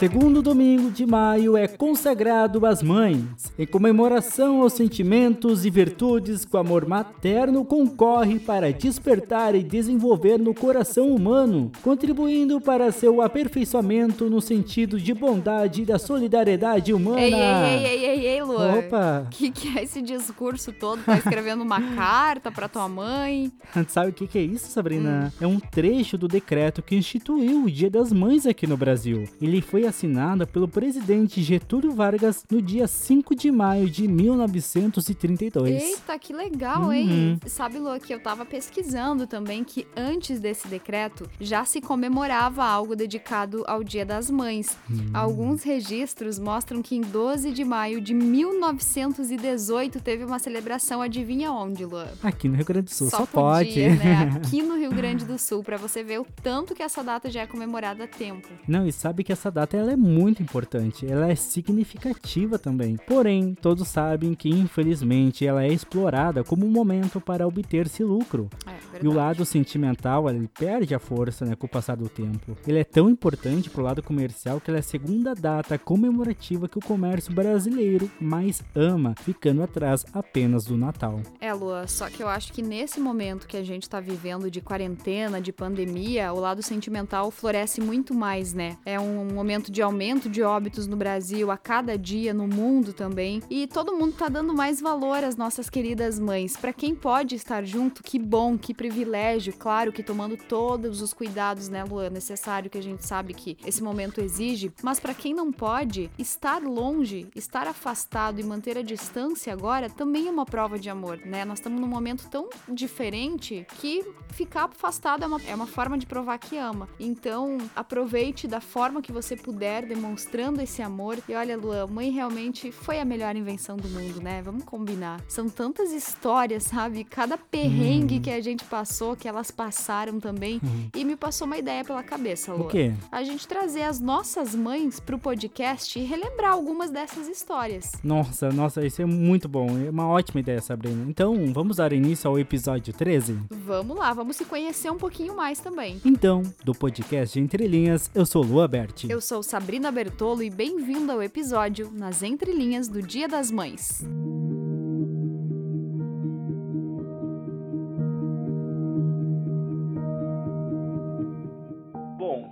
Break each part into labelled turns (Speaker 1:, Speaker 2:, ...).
Speaker 1: segundo domingo de maio é consagrado às mães. Em comemoração aos sentimentos e virtudes que o amor materno concorre para despertar e desenvolver no coração humano, contribuindo para seu aperfeiçoamento no sentido de bondade e da solidariedade humana.
Speaker 2: Ei, ei, ei, ei, ei, Luan.
Speaker 1: Opa!
Speaker 2: O que, que é esse discurso todo? Tá escrevendo uma carta pra tua mãe?
Speaker 1: Sabe o que, que é isso, Sabrina? Hum. É um trecho do decreto que instituiu o Dia das Mães aqui no Brasil. Ele foi assinado pelo presidente Getúlio Vargas no dia 5 de maio de 1932.
Speaker 2: Eita, que legal, uhum. hein? Sabe, Lu, que eu tava pesquisando também que antes desse decreto já se comemorava algo dedicado ao Dia das Mães. Uhum. Alguns registros mostram que em 12 de maio de 1918 teve uma celebração, adivinha onde, Lu?
Speaker 1: Aqui no Rio Grande do Sul, só,
Speaker 2: só
Speaker 1: podia,
Speaker 2: pode. Né? Aqui no Rio Grande do Sul, para você ver o tanto que essa data já é comemorada há tempo.
Speaker 1: Não, e sabe que essa data ela é muito importante, ela é significativa também. Porém, todos sabem que infelizmente ela é explorada como um momento para obter-se lucro.
Speaker 2: É,
Speaker 1: e o lado sentimental, ele perde a força né, com o passar do tempo. Ele é tão importante pro lado comercial que ela é a segunda data comemorativa que o comércio brasileiro mais ama, ficando atrás apenas do Natal.
Speaker 2: É, Lua, só que eu acho que nesse momento que a gente tá vivendo de quarentena, de pandemia, o lado sentimental floresce muito mais, né? É um momento de aumento de óbitos no Brasil a cada dia, no mundo também. E todo mundo tá dando mais valor às nossas queridas mães. Para quem pode estar junto, que bom, que privilégio. Claro que tomando todos os cuidados, né, Luan, necessário que a gente sabe que esse momento exige. Mas para quem não pode, estar longe, estar afastado e manter a distância agora também é uma prova de amor, né? Nós estamos num momento tão diferente que ficar afastado é uma, é uma forma de provar que ama. Então, aproveite da forma que você puder, demonstrando esse amor. E olha, Luan, mãe realmente foi a melhor invenção do mundo, né? Vamos combinar. São tantas histórias, sabe? Cada perrengue uhum. que a gente passou, que elas passaram também. Uhum. E me passou uma ideia pela cabeça, Luan.
Speaker 1: O quê?
Speaker 2: A gente trazer as nossas mães pro podcast e relembrar algumas dessas histórias.
Speaker 1: Nossa, nossa, isso é muito bom. É uma ótima ideia, Sabrina. Então, vamos dar início ao episódio 13?
Speaker 2: Vamos lá, vamos se conhecer um pouquinho mais também.
Speaker 1: Então, do podcast Entre Linhas, eu sou Lua Berti.
Speaker 2: Eu sou Sabrina Bertolo e bem-vindo ao episódio Nas Entrelinhas do Dia das Mães.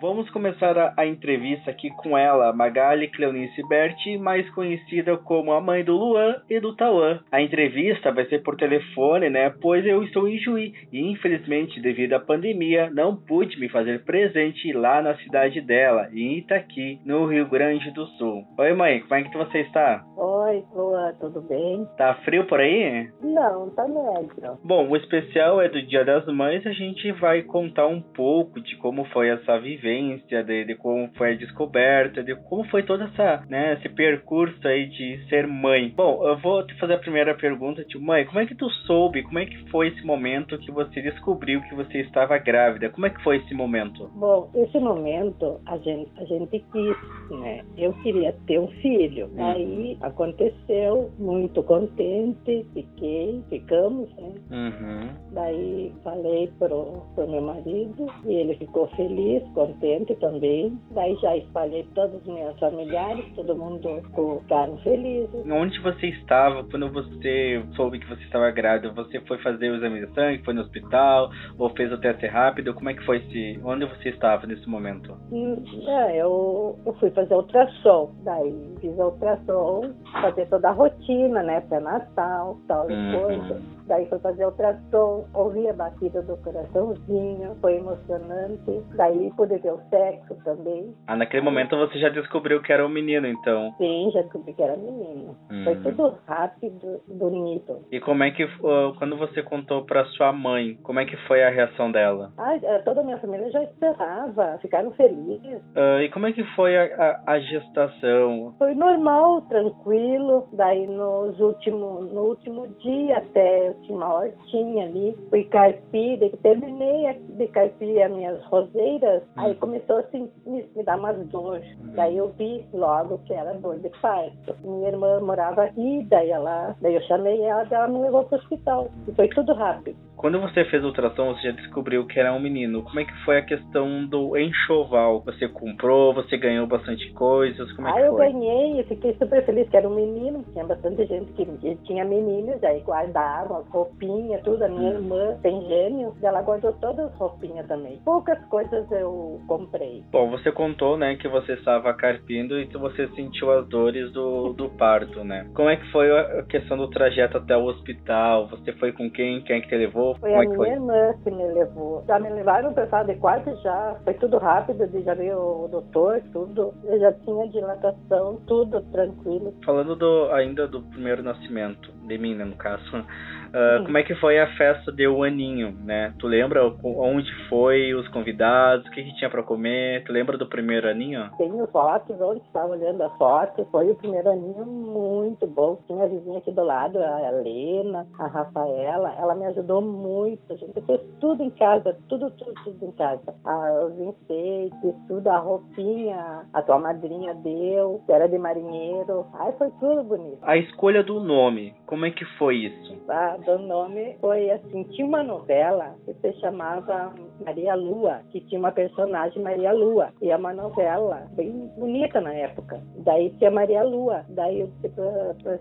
Speaker 3: Vamos começar a, a, entrevista aqui com ela, Magali Cleonice Berti, mais conhecida como a mãe do Luan e do Tauan. A entrevista vai ser por telefone, né? Pois eu estou em Juí e infelizmente devido à pandemia não pude me fazer presente lá na cidade dela, em Itaqui, no Rio Grande do Sul. Oi mãe, como é que você está?
Speaker 4: Oi, Luan, tudo bem?
Speaker 3: Tá frio por aí?
Speaker 4: Não, tá médio.
Speaker 3: Bom, o especial é do Dia das Mães, a gente vai contar um pouco de como foi essa vivência de, de, como foi a descoberta, de como foi todo essa, né, esse percurso aí de ser mãe. Bom, eu vou te fazer a primeira pergunta, tio mãe, como é que tu soube, como é que foi esse momento que você descobriu que você estava grávida? Como é que foi esse momento?
Speaker 4: Bom, esse momento a gente, a gente quis, né? Eu queria ter um filho. Hum. Aí aconteceu, muito contente, fiquei, ficamos, né?
Speaker 3: Uhum.
Speaker 4: Daí falei pro, pro meu marido e ele ficou feliz, contente contente também. Daí já espalhei todos os meus familiares, todo mundo ficaram felizes.
Speaker 3: Onde você estava quando você soube que você estava grávida? Você foi fazer o exame de sangue, foi no hospital, ou fez o teste rápido? Como é que foi esse. Onde você estava nesse momento?
Speaker 4: Hum, é, eu, eu fui fazer ultrassom. Daí fiz ultrassom, fazer toda a rotina, né? Pré-natal, tal uhum. coisa. Daí foi fazer ultrassom, ouvi a batida do coraçãozinho, foi emocionante. Daí pude ver o sexo também.
Speaker 3: Ah, naquele momento você já descobriu que era um menino, então?
Speaker 4: Sim, já descobri que era menino. Hum. Foi tudo rápido, bonito.
Speaker 3: E como é que, quando você contou pra sua mãe, como é que foi a reação dela?
Speaker 4: Ah, toda a minha família já esperava, ficaram felizes.
Speaker 3: Uh, e como é que foi a, a, a, gestação?
Speaker 4: Foi normal, tranquilo. Daí nos últimos, no último dia até tinha uma hortinha ali, fui carpir, terminei de carpir as minhas roseiras, hum. aí começou assim, me, me dar umas dores. Hum. Daí eu vi logo que era dor de parto. Minha irmã morava aqui, daí ela, daí eu chamei ela, ela me levou para o hospital. E foi tudo rápido.
Speaker 3: Quando você fez a ultrassom, você já descobriu que era um menino. Como é que foi a questão do enxoval? Você comprou, você ganhou bastante coisas? Como é
Speaker 4: ah,
Speaker 3: que
Speaker 4: eu
Speaker 3: foi?
Speaker 4: ganhei e fiquei super feliz que era um menino. Tinha bastante gente que tinha meninos, aí guardaram as roupinhas, tudo. A minha hum. irmã tem gêmeos, ela guardou todas as roupinhas também. Poucas coisas eu comprei.
Speaker 3: Bom, você contou, né, que você estava carpindo e que você sentiu as dores do, do parto, né? Como é que foi a questão do trajeto até o hospital? Você foi com quem? Quem é que te levou?
Speaker 4: Foi
Speaker 3: Como
Speaker 4: a
Speaker 3: é
Speaker 4: minha
Speaker 3: foi?
Speaker 4: irmã que me levou. Já me levaram para sala de quarto já. Foi tudo rápido, já veio o doutor, tudo. Eu já tinha dilatação, tudo tranquilo.
Speaker 3: Falando do, ainda do primeiro nascimento, de mim, né, no caso. Uh, como é que foi a festa de um aninho, né? Tu lembra onde foi, os convidados, o que, que tinha para comer? Tu lembra do primeiro aninho?
Speaker 4: Tenho fotos, onde estava olhando as fotos. Foi o primeiro aninho muito bom. Tinha a vizinha aqui do lado, a Helena, a Rafaela. Ela me ajudou muito. A gente fez tudo em casa, tudo, tudo, tudo em casa. Ah, os enfeites, tudo, a roupinha, a tua madrinha deu, era de marinheiro. Ai, foi tudo bonito.
Speaker 3: A escolha do nome, como é que foi isso?
Speaker 4: Ah, do nome foi assim, tinha uma novela que se chamava Maria Lua, que tinha uma personagem Maria Lua, e é uma novela bem bonita na época. Daí tinha Maria Lua, daí eu disse pra, pra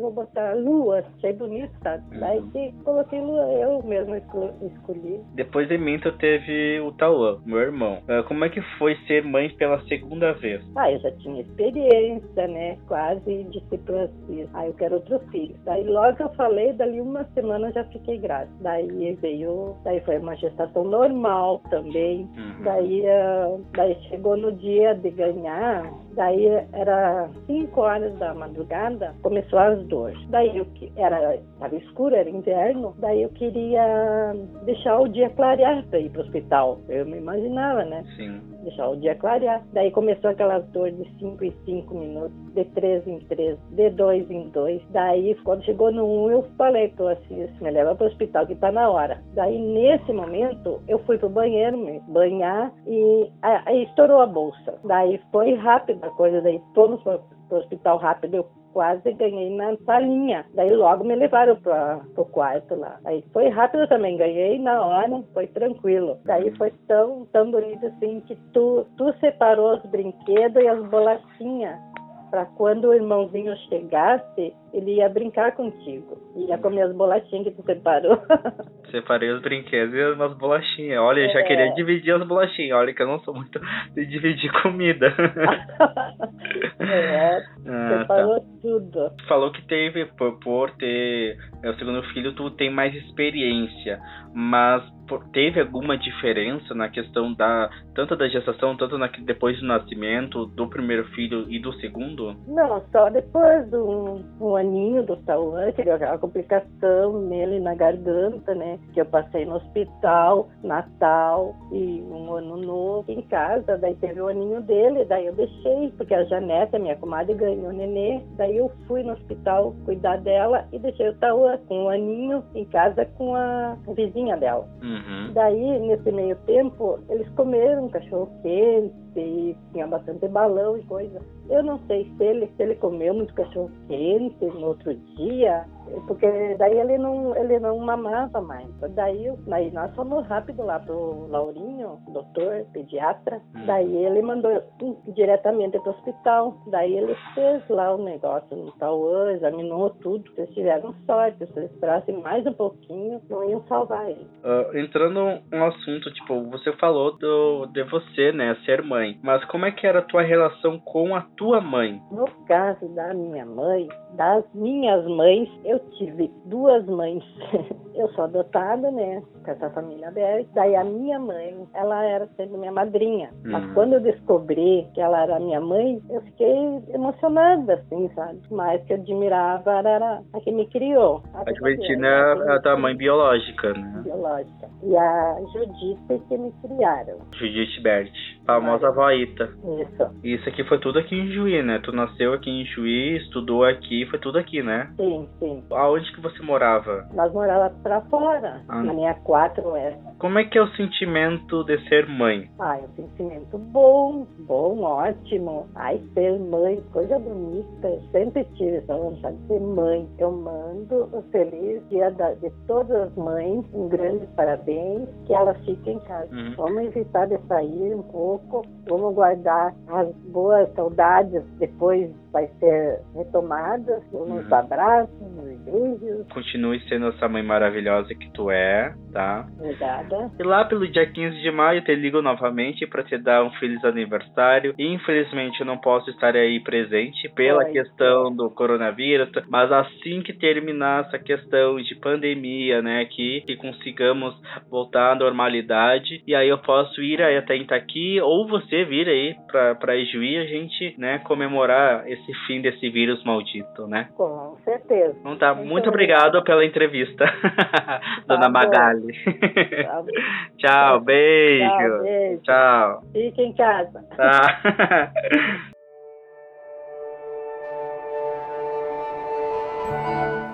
Speaker 4: vou botar Lua, achei bonito, sabe? Uhum. Daí que coloquei Lua, eu mesmo escolhi.
Speaker 3: Depois de mim tu teve o Tauã, meu irmão. Ah, como é que foi ser mãe pela segunda vez?
Speaker 4: Ah, eu já tinha experiência, né? Quase pra Cis, ah, eu quero outro filho. Daí logo que eu falei, dali uma semana já fiquei grávida. Daí veio, daí foi uma gestação normal também. Uhum. Daí, uh, daí chegou no dia de ganhar, daí era 5 horas da madrugada, começou as dores. Daí eu era estava escuro, era inverno, daí eu queria deixar o dia clarear para ir para o hospital. Eu me imaginava, né?
Speaker 3: Sim.
Speaker 4: Deixar o dia clarear. Daí começou aquelas dores de 5 em 5 minutos, de 3 em 3, de 2 em 2. Daí, quando chegou no 1, um, eu falei para o Assis, me leva para o hospital que está na hora. Daí, nesse momento, eu fui para o banheiro me banhar e aí estourou a bolsa. Daí foi rápido a coisa, daí fomos para o hospital rápido. Eu quase ganhei na salinha. Daí logo me levaram para o quarto lá. Aí foi rápido também, ganhei na hora, foi tranquilo. Daí foi tão, tão bonito assim que tu, tu separou os brinquedos e as bolachinhas para quando o irmãozinho chegasse, ele ia brincar contigo. Ia comer as bolachinhas que tu separou.
Speaker 3: Separei os brinquedos e umas bolachinhas. Olha, eu já é. queria dividir as bolachinhas. Olha que eu não sou muito de dividir comida.
Speaker 4: é, ah, separou tá. tudo.
Speaker 3: Falou que teve, por, por ter é o segundo filho, tu tem mais experiência. Mas teve alguma diferença na questão da tanto da gestação, tanto na, depois do nascimento do primeiro filho e do segundo?
Speaker 4: Não, só depois do um aninho do Tauan, que deu aquela complicação nele na garganta, né? Que eu passei no hospital, Natal e um ano novo em casa. Daí teve o aninho dele, daí eu deixei, porque a Janeta, minha comadre, ganhou nenê. Daí eu fui no hospital cuidar dela e deixei o Tauan com um aninho em casa com a vizinha dela.
Speaker 3: Uhum.
Speaker 4: Daí, nesse meio tempo, eles comeram cachorro quente, e tinha bastante balão e coisa. Eu não sei se ele, se ele comeu muito cachorro quente no outro dia, porque daí ele não, ele não mamava mais. Daí, daí nós fomos rápido lá pro Laurinho, doutor, pediatra. Hum. Daí ele mandou diretamente pro hospital. Daí ele fez lá o negócio no Tauã, examinou tudo. Eles tiveram sorte. Se eles esperassem mais um pouquinho, não iam salvar ele.
Speaker 3: Uh, entrando um assunto, tipo, você falou do, de você, né, ser mãe. Mas como é que era a tua relação com a tua mãe?
Speaker 4: No caso da minha mãe, das minhas mães, eu tive duas mães. eu sou adotada, né? Com essa família aberta. Daí a minha mãe, ela era sempre minha madrinha. Hum. Mas quando eu descobri que ela era minha mãe, eu fiquei emocionada, assim, sabe? Mas que eu admirava era a que me criou.
Speaker 3: A, a Juventina é a tua mãe biológica, né?
Speaker 4: Biológica. E a Judite que me criaram.
Speaker 3: Judite Bert, famosa avó Ita.
Speaker 4: Isso.
Speaker 3: Isso aqui foi tudo aqui em Juí, né? Tu nasceu aqui em Juí, estudou aqui, foi tudo aqui, né?
Speaker 4: Sim, sim.
Speaker 3: Aonde que você morava?
Speaker 4: Nós morávamos pra fora, ah. na linha 4 oeste.
Speaker 3: como é que é o sentimento de ser mãe?
Speaker 4: Ah, é um sentimento bom, bom, ótimo. Ai, ser mãe, coisa bonita. Eu sempre tive essa vontade de ser mãe. Eu mando o feliz dia da, de todas as mães, um grande parabéns, que elas fiquem em casa. Uhum. Vamos evitar de sair um pouco, vamos guardar as boas saudades depois vai ser retomada, nos uhum. abraços, beijos.
Speaker 3: Continue sendo essa mãe maravilhosa que tu é, tá?
Speaker 4: Obrigada.
Speaker 3: E lá pelo dia 15 de maio te ligo novamente para te dar um feliz aniversário. Infelizmente eu não posso estar aí presente pela Oi. questão do coronavírus, mas assim que terminar essa questão de pandemia, né, que, que consigamos voltar à normalidade e aí eu posso ir aí até Itaqui ou você vir aí para para Ijuí a gente, né, comemorar esse fim desse vírus maldito, né?
Speaker 4: Com certeza.
Speaker 3: Então tá, muito, muito obrigado pela entrevista, dona tá Magali. Tá Tchau, beijo. Tchau, beijo. Tchau.
Speaker 4: Fique em casa. Tá.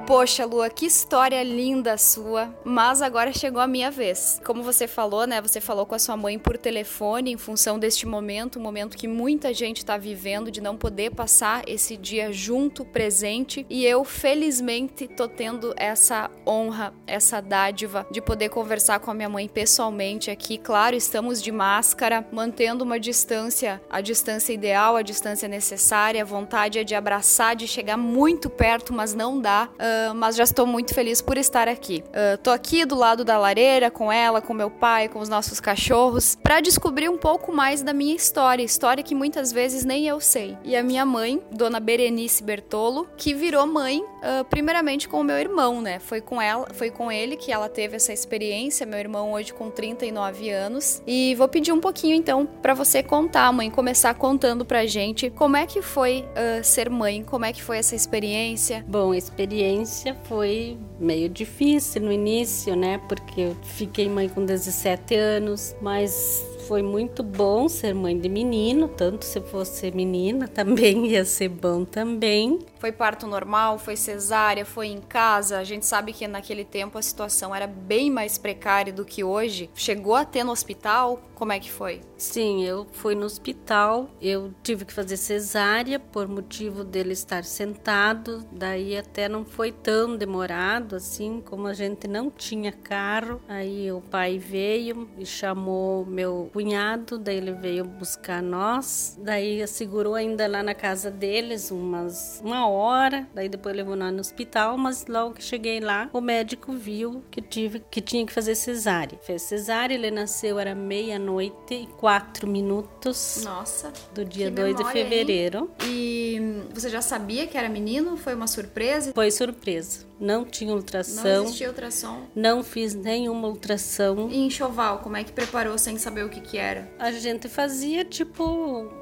Speaker 2: Poxa, Lua, que história linda sua. Mas agora chegou a minha vez. Como você falou, né? Você falou com a sua mãe por telefone em função deste momento, um momento que muita gente está vivendo de não poder passar esse dia junto, presente. E eu, felizmente, tô tendo essa honra, essa dádiva de poder conversar com a minha mãe pessoalmente aqui. Claro, estamos de máscara, mantendo uma distância, a distância ideal, a distância necessária. A vontade é de abraçar, de chegar muito perto, mas não dá. Uh, mas já estou muito feliz por estar aqui. Uh, tô aqui do lado da lareira com ela, com meu pai, com os nossos cachorros, para descobrir um pouco mais da minha história, história que muitas vezes nem eu sei. E a minha mãe, Dona Berenice Bertolo, que virou mãe uh, primeiramente com o meu irmão, né? Foi com ela, foi com ele que ela teve essa experiência. Meu irmão hoje com 39 anos. E vou pedir um pouquinho então para você contar, mãe, começar contando pra gente como é que foi uh, ser mãe, como é que foi essa experiência.
Speaker 5: Bom, experiência experiência foi meio difícil no início, né? Porque eu fiquei mãe com 17 anos, mas foi muito bom ser mãe de menino, tanto se fosse menina também ia ser bom também.
Speaker 2: Foi parto normal, foi cesárea, foi em casa. A gente sabe que naquele tempo a situação era bem mais precária do que hoje. Chegou a ter no hospital? Como é que foi?
Speaker 5: Sim, eu fui no hospital. Eu tive que fazer cesárea por motivo dele estar sentado. Daí até não foi tão demorado assim, como a gente não tinha carro. Aí o pai veio e chamou meu cunhado, daí ele veio buscar nós. Daí segurou ainda lá na casa deles umas uma hora, daí depois levou nós no hospital, mas logo que cheguei lá, o médico viu que tive que tinha que fazer cesárea. Fez cesárea, ele nasceu era meia-noite e quatro minutos.
Speaker 2: Nossa.
Speaker 5: Do dia 2 de fevereiro.
Speaker 2: Hein? E você já sabia que era menino? Foi uma surpresa?
Speaker 5: Foi surpresa não tinha ultrassom.
Speaker 2: Não existia ultrassom?
Speaker 5: Não fiz nenhuma ultrassom.
Speaker 2: E enxoval, como é que preparou sem saber o que que era?
Speaker 5: A gente fazia tipo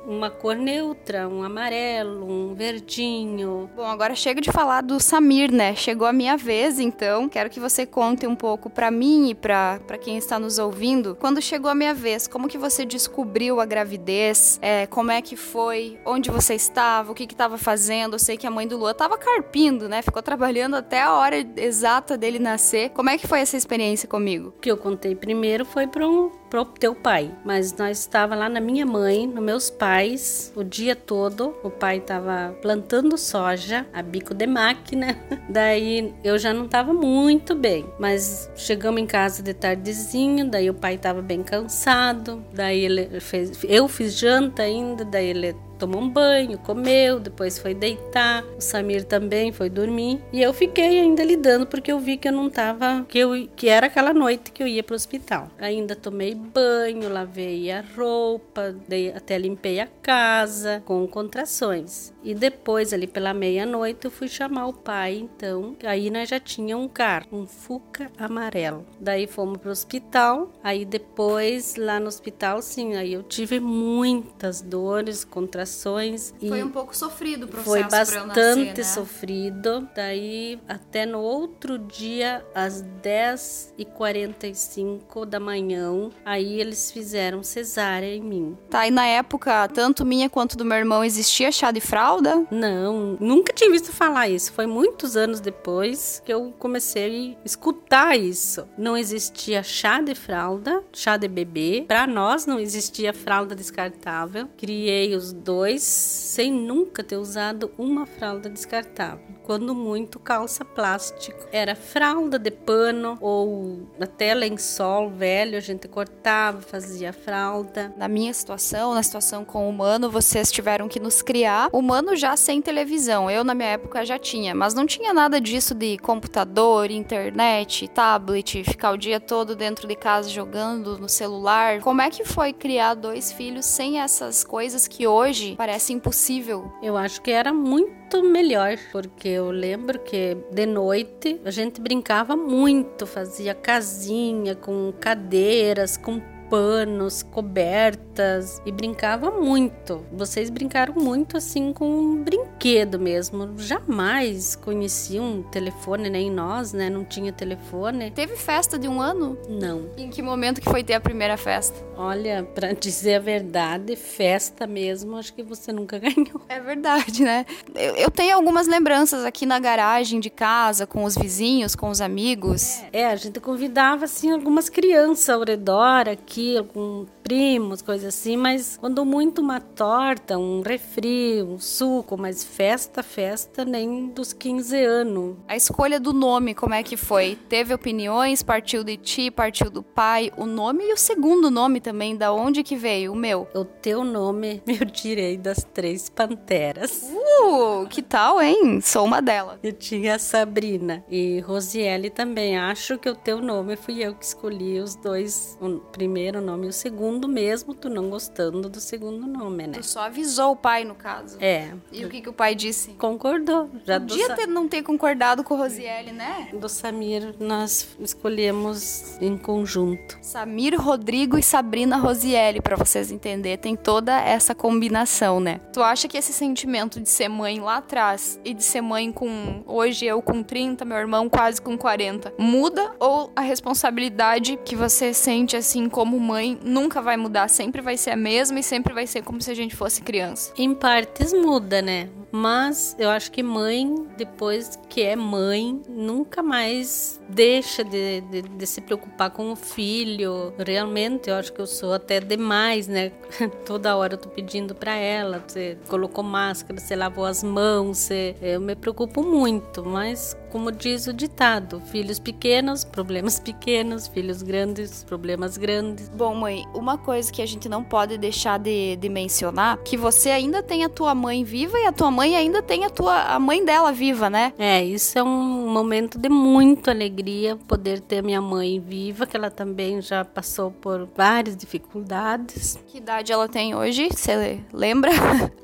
Speaker 5: uma cor neutra, um amarelo, um verdinho.
Speaker 2: Bom, agora chega de falar do Samir, né? Chegou a minha vez, então quero que você conte um pouco para mim e para quem está nos ouvindo. Quando chegou a minha vez, como que você descobriu a gravidez? É, como é que foi? Onde você estava? O que que estava fazendo? Eu sei que a mãe do Lua estava carpindo, né? Ficou trabalhando até a hora exata dele nascer. Como é que foi essa experiência comigo?
Speaker 5: O que eu contei primeiro foi para um pro teu pai, mas nós estava lá na minha mãe, nos meus pais, o dia todo. O pai estava plantando soja a bico de máquina. Daí eu já não estava muito bem, mas chegamos em casa de tardezinho, daí o pai estava bem cansado. Daí ele fez, eu fiz janta ainda, daí ele tomou um banho, comeu, depois foi deitar. O Samir também foi dormir. E eu fiquei ainda lidando porque eu vi que eu não tava. que, eu, que era aquela noite que eu ia pro hospital. Ainda tomei banho, lavei a roupa, dei, até limpei a casa com contrações. E depois, ali pela meia-noite, eu fui chamar o pai, então. Aí nós já tinha um carro, um Fuca amarelo. Daí fomos pro hospital. Aí depois, lá no hospital, sim, aí eu tive muitas dores, contrações.
Speaker 2: Foi um pouco sofrido o processo
Speaker 5: Foi
Speaker 2: bastante
Speaker 5: bastante
Speaker 2: né?
Speaker 5: sofrido. Daí, até no outro dia, às 10h45 da manhã, aí eles fizeram cesárea em mim.
Speaker 2: Tá, e na época, tanto minha quanto do meu irmão, existia chá de fralda?
Speaker 5: Não, nunca tinha visto falar isso. Foi muitos anos depois que eu comecei a escutar isso. Não existia chá de fralda, chá de bebê. Para nós não existia fralda descartável. Criei os dois sem nunca ter usado uma fralda descartável. Quando muito, calça plástico. Era fralda de pano ou até lençol velho, a gente cortava, fazia fralda.
Speaker 2: Na minha situação, na situação com o humano, vocês tiveram que nos criar. Humano já sem televisão. Eu, na minha época, já tinha, mas não tinha nada disso de computador, internet, tablet, ficar o dia todo dentro de casa jogando no celular. Como é que foi criar dois filhos sem essas coisas que hoje parece impossível?
Speaker 5: Eu acho que era muito melhor, porque eu lembro que de noite a gente brincava muito, fazia casinha com cadeiras, com panos, cobertas e brincava muito. Vocês brincaram muito assim com um brinquedo mesmo. Jamais conheci um telefone, nem nós, né? Não tinha telefone.
Speaker 2: Teve festa de um ano?
Speaker 5: Não.
Speaker 2: Em que momento que foi ter a primeira festa?
Speaker 5: Olha, para dizer a verdade, festa mesmo, acho que você nunca ganhou.
Speaker 2: É verdade, né? Eu, eu tenho algumas lembranças aqui na garagem de casa, com os vizinhos, com os amigos.
Speaker 5: É, a gente convidava assim algumas crianças ao redor aqui, algum primos, coisas assim, mas quando muito uma torta, um refri, um suco, mas festa, festa nem dos 15 anos.
Speaker 2: A escolha do nome, como é que foi? Teve opiniões? Partiu de ti, partiu do pai? O nome e o segundo nome também, da onde que veio? O meu?
Speaker 5: O teu nome eu tirei das três panteras.
Speaker 2: Uh, que tal, hein? Sou uma delas.
Speaker 5: Eu tinha a Sabrina e Rosiele também. Acho que o teu nome fui eu que escolhi os dois, o primeiro nome e o segundo mesmo, tu não gostando do segundo nome, né?
Speaker 2: Tu só avisou o pai, no caso.
Speaker 5: É.
Speaker 2: E o que, que o pai disse?
Speaker 5: Concordou. Já do
Speaker 2: Podia
Speaker 5: Sa-
Speaker 2: ter, não ter concordado com o Rosiele, né?
Speaker 5: do Samir nós escolhemos em conjunto.
Speaker 2: Samir, Rodrigo e Sabrina Rosiele, pra vocês entenderem. Tem toda essa combinação, né? Tu acha que esse sentimento de ser mãe lá atrás e de ser mãe com. Hoje eu com 30, meu irmão quase com 40, muda? Ou a responsabilidade que você sente assim como mãe nunca vai mudar? Sempre vai ser a mesma e sempre vai ser como se a gente fosse criança?
Speaker 5: Em partes muda, né? Mas eu acho que mãe, depois que é mãe, nunca mais deixa de, de, de se preocupar com o filho. Realmente, eu acho que eu sou até demais, né? Toda hora eu tô pedindo pra ela. Você colocou máscara, você lavou as mãos, você... eu me preocupo muito. Mas, como diz o ditado, filhos pequenos, problemas pequenos, filhos grandes, problemas grandes.
Speaker 2: Bom, mãe, uma coisa que a gente não pode deixar de, de mencionar, que você ainda tem a tua mãe viva e a tua mãe ainda tem a tua a mãe dela viva, né?
Speaker 5: É, isso é um momento de muita alegria poder ter minha mãe viva, que ela também já passou por várias dificuldades.
Speaker 2: Que idade ela tem hoje? Você lembra?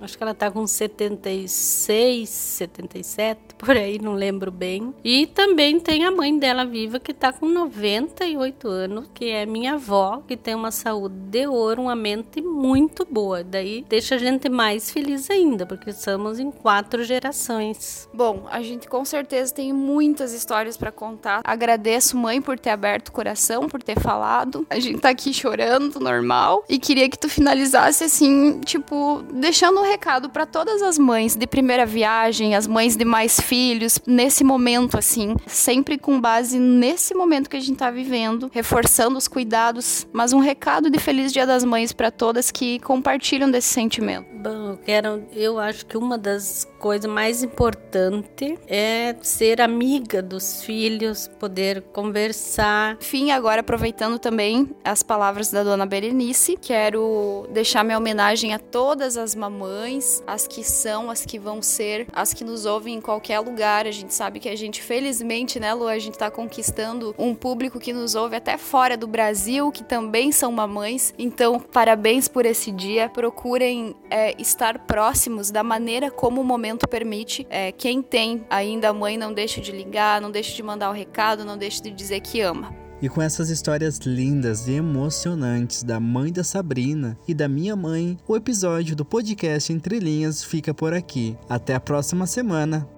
Speaker 5: Acho que ela tá com 76, 77, por aí, não lembro bem. E também tem a mãe dela viva que tá com 98 anos, que é minha avó, que tem uma saúde de ouro, uma mente muito boa. Daí deixa a gente mais feliz ainda, porque somos em quatro gerações.
Speaker 2: Bom, a gente com certeza tem muitas histórias pra contar. Agradeço, mãe, por ter aberto o coração, por ter falado. A gente tá aqui chorando, normal. E queria que tu finalizasse assim, tipo, deixando um recado pra todas as mães de primeira viagem, as mães de mais filhos, nesse momento, assim, sempre com base nesse momento que a gente tá vivendo, reforçando os cuidados, mas um recado de Feliz Dia das Mães pra todas que compartilham desse sentimento.
Speaker 5: Bom, eu quero, eu acho que uma das coisas mais importantes é ser amiga dos filhos, poder conversar.
Speaker 2: Enfim, agora aproveitando também as palavras da dona Berenice, quero deixar minha homenagem a todas as mamães, as que são, as que vão ser, as que nos ouvem em qualquer lugar. A gente sabe que a gente, felizmente, né, Lu, a gente tá conquistando um público que nos ouve até fora do Brasil, que também são mamães. Então, parabéns por esse dia. Procurem é, estar próximos da maneira como o momento permite. É, quem tem ainda mãe, não deixe de ligar, não deixe de mandar o recado, não deixe de dizer que ama.
Speaker 3: E com essas histórias lindas e emocionantes da mãe da Sabrina e da minha mãe, o episódio do podcast Entre Linhas fica por aqui. Até a próxima semana.